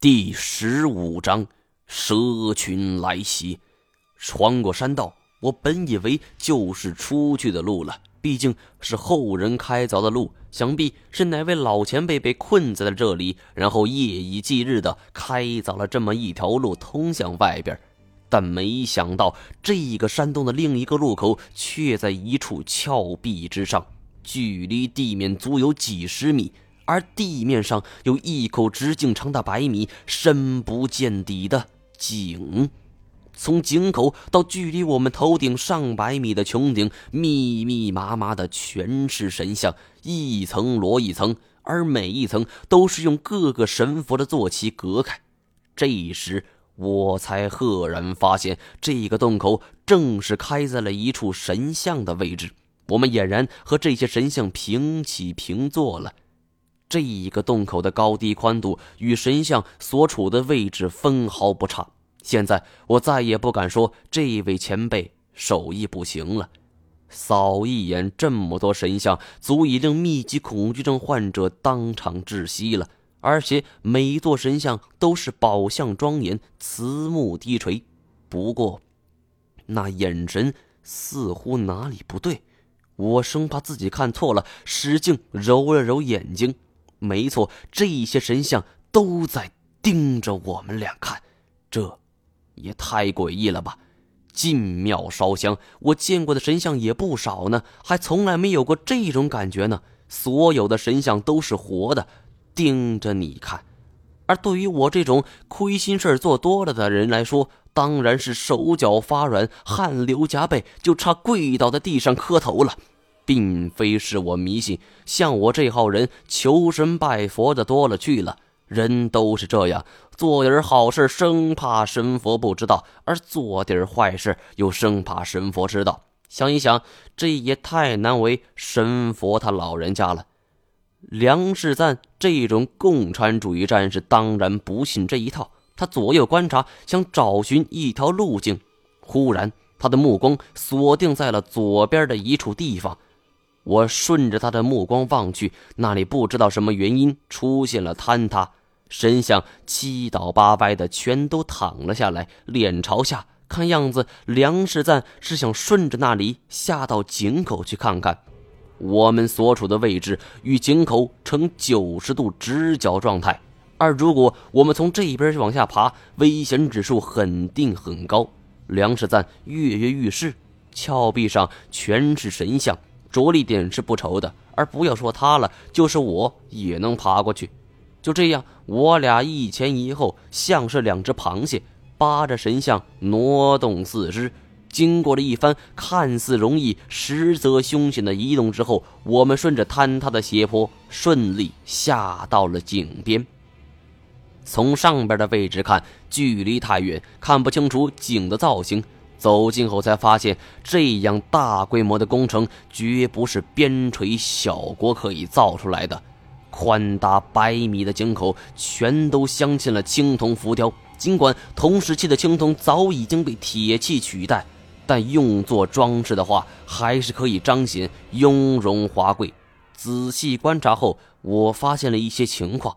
第十五章蛇群来袭。穿过山道，我本以为就是出去的路了，毕竟是后人开凿的路，想必是哪位老前辈被困在了这里，然后夜以继日的开凿了这么一条路通向外边。但没想到，这个山洞的另一个入口却在一处峭壁之上，距离地面足有几十米。而地面上有一口直径长达百米、深不见底的井，从井口到距离我们头顶上百米的穹顶，密密麻麻的全是神像，一层摞一层，而每一层都是用各个神佛的坐骑隔开。这时我才赫然发现，这个洞口正是开在了一处神像的位置，我们俨然和这些神像平起平坐了。这一个洞口的高低宽度与神像所处的位置分毫不差。现在我再也不敢说这位前辈手艺不行了。扫一眼这么多神像，足以令密集恐惧症患者当场窒息了。而且每一座神像都是宝相庄严，慈目低垂。不过，那眼神似乎哪里不对，我生怕自己看错了，使劲揉了揉眼睛。没错，这些神像都在盯着我们俩看，这也太诡异了吧！进庙烧香，我见过的神像也不少呢，还从来没有过这种感觉呢。所有的神像都是活的，盯着你看。而对于我这种亏心事做多了的人来说，当然是手脚发软，汗流浃背，就差跪倒在地上磕头了。并非是我迷信，像我这号人求神拜佛的多了去了。人都是这样，做点好事生怕神佛不知道，而做点坏事又生怕神佛知道。想一想，这也太难为神佛他老人家了。梁世赞这种共产主义战士当然不信这一套，他左右观察，想找寻一条路径。忽然，他的目光锁定在了左边的一处地方。我顺着他的目光望去，那里不知道什么原因出现了坍塌，神像七倒八歪的，全都躺了下来，脸朝下。看样子，梁世赞是想顺着那里下到井口去看看。我们所处的位置与井口呈九十度直角状态，而如果我们从这边往下爬，危险指数肯定很高。梁世赞跃跃欲试，峭壁上全是神像。着力点是不愁的，而不要说他了，就是我也能爬过去。就这样，我俩一前一后，像是两只螃蟹，扒着神像挪动四肢。经过了一番看似容易，实则凶险的移动之后，我们顺着坍塌的斜坡，顺利下到了井边。从上边的位置看，距离太远，看不清楚井的造型。走近后才发现，这样大规模的工程绝不是边陲小国可以造出来的。宽达百米的井口全都镶嵌了青铜浮雕，尽管同时期的青铜早已经被铁器取代，但用作装饰的话，还是可以彰显雍容华贵。仔细观察后，我发现了一些情况：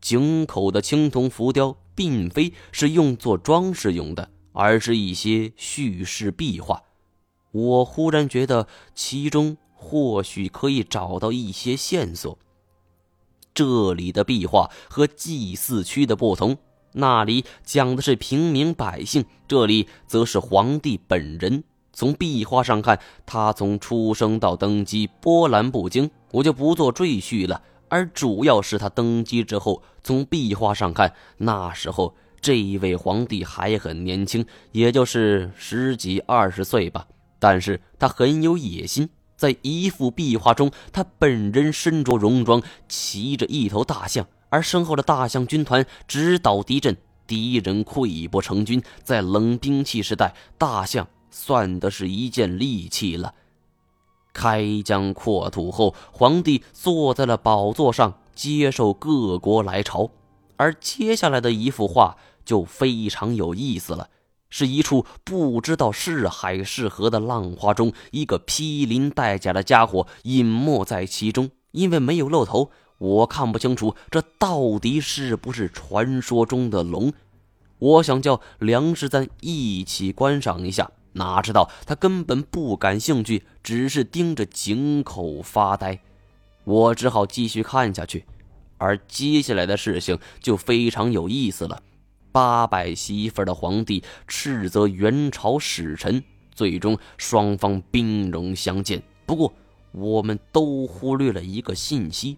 井口的青铜浮雕并非是用作装饰用的。而是一些叙事壁画，我忽然觉得其中或许可以找到一些线索。这里的壁画和祭祀区的不同，那里讲的是平民百姓，这里则是皇帝本人。从壁画上看，他从出生到登基波澜不惊，我就不做赘叙了。而主要是他登基之后，从壁画上看，那时候。这一位皇帝还很年轻，也就是十几二十岁吧。但是他很有野心，在一幅壁画中，他本人身着戎装，骑着一头大象，而身后的大象军团直捣敌阵，敌人溃不成军。在冷兵器时代，大象算得是一件利器了。开疆扩土后，皇帝坐在了宝座上，接受各国来朝。而接下来的一幅画。就非常有意思了，是一处不知道是海是河的浪花中，一个披鳞戴甲的家伙隐没在其中。因为没有露头，我看不清楚这到底是不是传说中的龙。我想叫梁世赞一起观赏一下，哪知道他根本不感兴趣，只是盯着井口发呆。我只好继续看下去，而接下来的事情就非常有意思了。八百媳妇的皇帝斥责元朝使臣，最终双方兵戎相见。不过，我们都忽略了一个信息。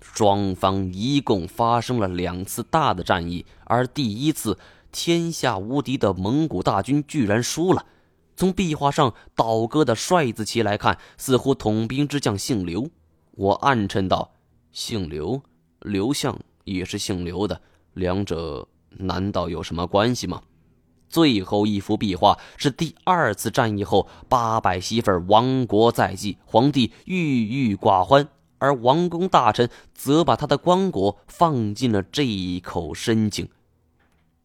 双方一共发生了两次大的战役，而第一次天下无敌的蒙古大军居然输了。从壁画上倒戈的帅字旗来看，似乎统兵之将姓刘。我暗称道：“姓刘，刘相也是姓刘的，两者难道有什么关系吗？”最后一幅壁画是第二次战役后，八百媳妇亡国在即，皇帝郁郁寡欢。而王公大臣则把他的棺椁放进了这一口深井。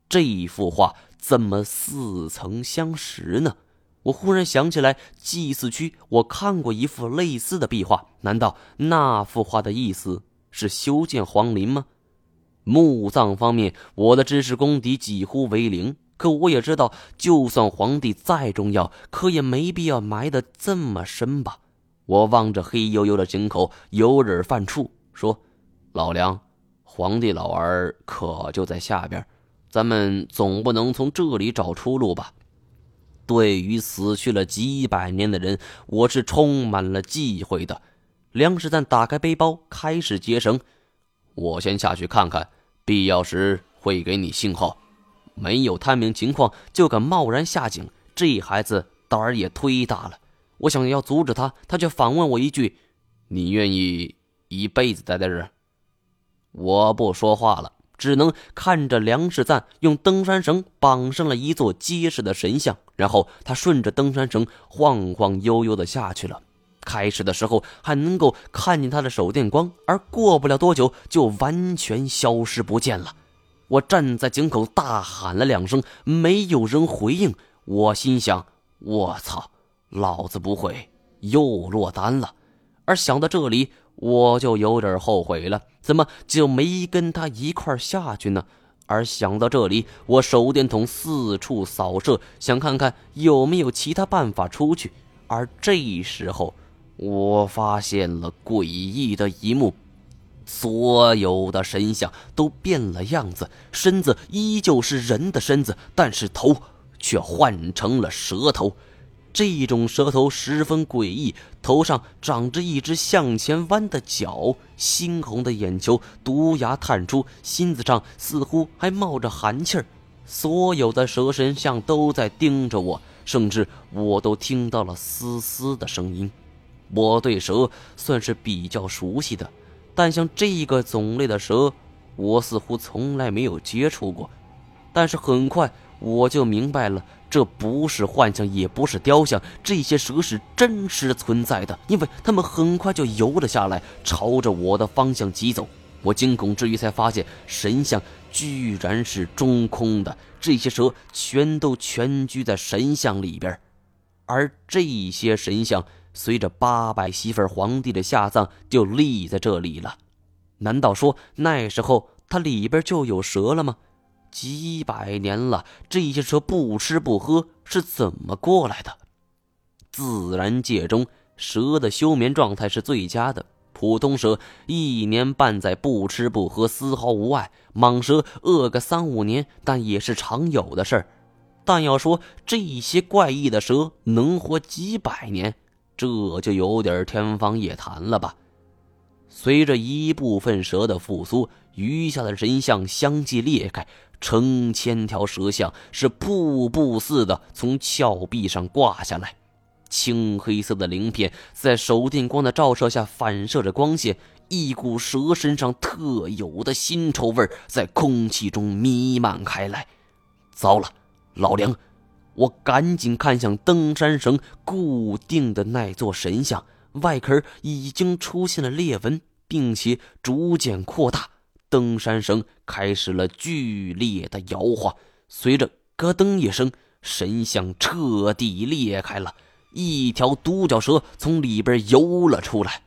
这幅画怎么似曾相识呢？我忽然想起来，祭祀区我看过一幅类似的壁画。难道那幅画的意思是修建皇陵吗？墓葬方面，我的知识功底几乎为零。可我也知道，就算皇帝再重要，可也没必要埋得这么深吧。我望着黑黝黝的井口，有点犯怵，说：“老梁，皇帝老儿可就在下边，咱们总不能从这里找出路吧？”对于死去了几百年的人，我是充满了忌讳的。梁世赞打开背包，开始结绳。我先下去看看，必要时会给你信号。没有探明情况就敢贸然下井，这孩子胆儿也忒大了。我想要阻止他，他却反问我一句：“你愿意一辈子待在这儿？”我不说话了，只能看着梁世赞用登山绳绑上了一座结实的神像，然后他顺着登山绳晃晃悠悠的下去了。开始的时候还能够看见他的手电光，而过不了多久就完全消失不见了。我站在井口大喊了两声，没有人回应。我心想：“我操！”老子不会又落单了，而想到这里，我就有点后悔了，怎么就没跟他一块下去呢？而想到这里，我手电筒四处扫射，想看看有没有其他办法出去。而这时候，我发现了诡异的一幕：所有的神像都变了样子，身子依旧是人的身子，但是头却换成了蛇头。这种蛇头十分诡异，头上长着一只向前弯的角，猩红的眼球，毒牙探出，心子上似乎还冒着寒气儿。所有的蛇神像都在盯着我，甚至我都听到了嘶嘶的声音。我对蛇算是比较熟悉的，但像这个种类的蛇，我似乎从来没有接触过。但是很快我就明白了。这不是幻象，也不是雕像，这些蛇是真实存在的，因为它们很快就游了下来，朝着我的方向疾走。我惊恐之余，才发现神像居然是中空的，这些蛇全都蜷居在神像里边，而这些神像随着八百媳妇皇帝的下葬就立在这里了。难道说那时候它里边就有蛇了吗？几百年了，这些蛇不吃不喝是怎么过来的？自然界中，蛇的休眠状态是最佳的。普通蛇一年半载不吃不喝，丝毫无碍；蟒蛇饿个三五年，但也是常有的事儿。但要说这些怪异的蛇能活几百年，这就有点天方夜谭了吧？随着一部分蛇的复苏，余下的神像相继裂开。成千条蛇像是瀑布似的从峭壁上挂下来，青黑色的鳞片在手电光的照射下反射着光线，一股蛇身上特有的腥臭味在空气中弥漫开来。糟了，老梁！我赶紧看向登山绳固定的那座神像，外壳已经出现了裂纹，并且逐渐扩大。登山绳开始了剧烈的摇晃，随着咯噔一声，神像彻底裂开了，一条独角蛇从里边游了出来。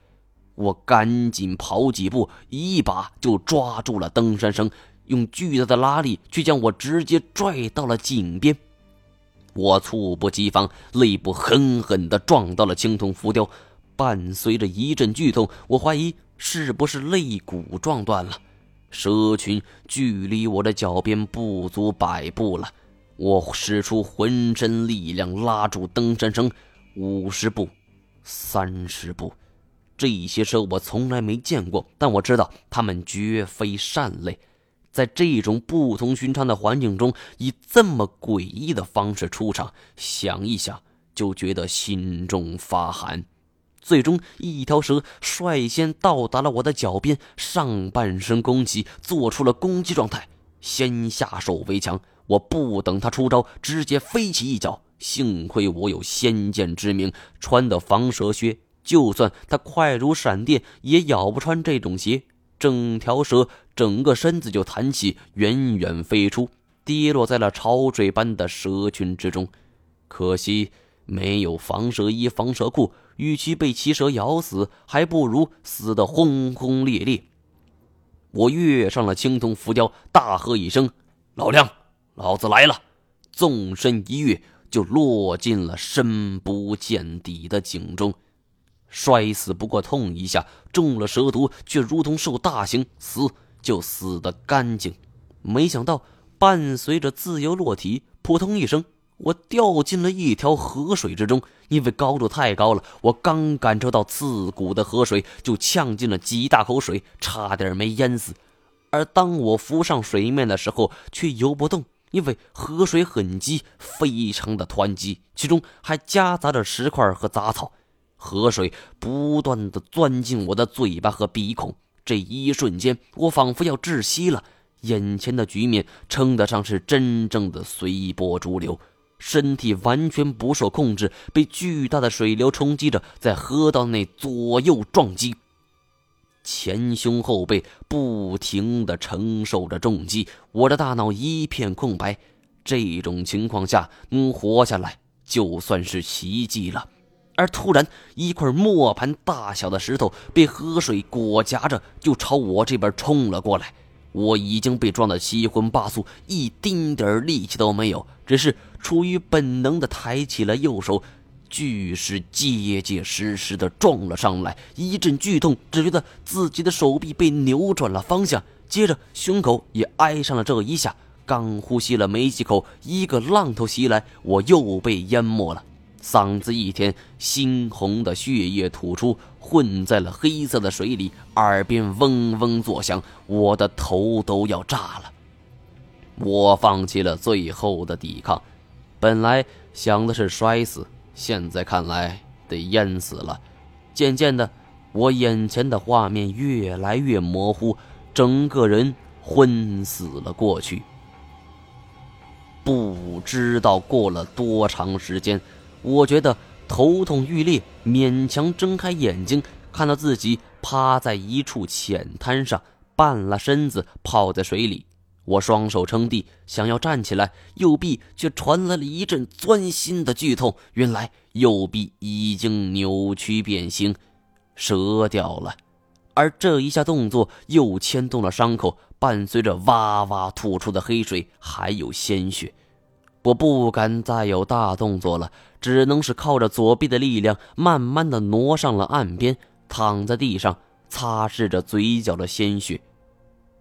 我赶紧跑几步，一把就抓住了登山绳，用巨大的拉力却将我直接拽到了井边。我猝不及防，肋部狠狠地撞到了青铜浮雕，伴随着一阵剧痛，我怀疑是不是肋骨撞断了。蛇群距离我的脚边不足百步了，我使出浑身力量拉住登山绳，五十步，三十步，这些蛇我从来没见过，但我知道它们绝非善类。在这种不同寻常的环境中，以这么诡异的方式出场，想一想就觉得心中发寒。最终，一条蛇率先到达了我的脚边，上半身弓起，做出了攻击状态。先下手为强，我不等他出招，直接飞起一脚。幸亏我有先见之明，穿的防蛇靴，就算它快如闪电，也咬不穿这种鞋。整条蛇整个身子就弹起，远远飞出，跌落在了潮水般的蛇群之中。可惜没有防蛇衣、防蛇裤，与其被奇蛇咬死，还不如死得轰轰烈烈。我跃上了青铜浮雕，大喝一声：“老梁，老子来了！”纵身一跃，就落进了深不见底的井中。摔死不过痛一下，中了蛇毒却如同受大刑，死就死得干净。没想到伴随着自由落体，扑通一声，我掉进了一条河水之中。因为高度太高了，我刚感受到刺骨的河水，就呛进了几大口水，差点没淹死。而当我浮上水面的时候，却游不动，因为河水很急，非常的湍急，其中还夹杂着石块和杂草。河水不断的钻进我的嘴巴和鼻孔，这一瞬间，我仿佛要窒息了。眼前的局面称得上是真正的随波逐流，身体完全不受控制，被巨大的水流冲击着，在河道内左右撞击，前胸后背不停的承受着重击，我的大脑一片空白。这种情况下能活下来，就算是奇迹了。而突然，一块磨盘大小的石头被河水裹夹着，就朝我这边冲了过来。我已经被撞得七荤八素，一丁点力气都没有，只是出于本能的抬起了右手。巨石结结实实的撞了上来，一阵剧痛，只觉得自己的手臂被扭转了方向，接着胸口也挨上了这一下。刚呼吸了没几口，一个浪头袭来，我又被淹没了。嗓子一甜，猩红的血液吐出，混在了黑色的水里，耳边嗡嗡作响，我的头都要炸了。我放弃了最后的抵抗，本来想的是摔死，现在看来得淹死了。渐渐的，我眼前的画面越来越模糊，整个人昏死了过去。不知道过了多长时间。我觉得头痛欲裂，勉强睁开眼睛，看到自己趴在一处浅滩上，半拉身子泡在水里。我双手撑地，想要站起来，右臂却传来了一阵钻心的剧痛。原来右臂已经扭曲变形，折掉了。而这一下动作又牵动了伤口，伴随着哇哇吐出的黑水，还有鲜血。我不敢再有大动作了，只能是靠着左臂的力量，慢慢的挪上了岸边，躺在地上，擦拭着嘴角的鲜血。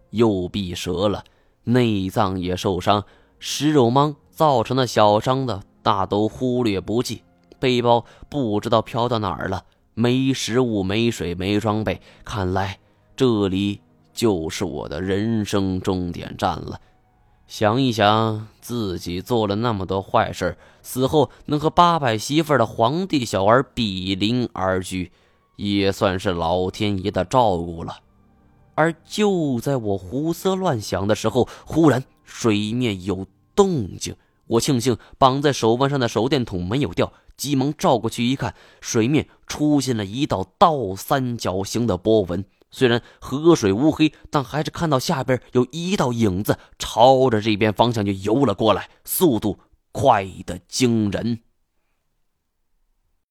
右臂折了，内脏也受伤，食肉蟒造成的小伤的大都忽略不计。背包不知道飘到哪儿了，没食物，没水，没装备，看来这里就是我的人生终点站了。想一想，自己做了那么多坏事，死后能和八百媳妇的皇帝小儿比邻而居，也算是老天爷的照顾了。而就在我胡思乱想的时候，忽然水面有动静。我庆幸绑在手腕上的手电筒没有掉，急忙照过去一看，水面出现了一道倒三角形的波纹。虽然河水乌黑，但还是看到下边有一道影子朝着这边方向就游了过来，速度快得惊人。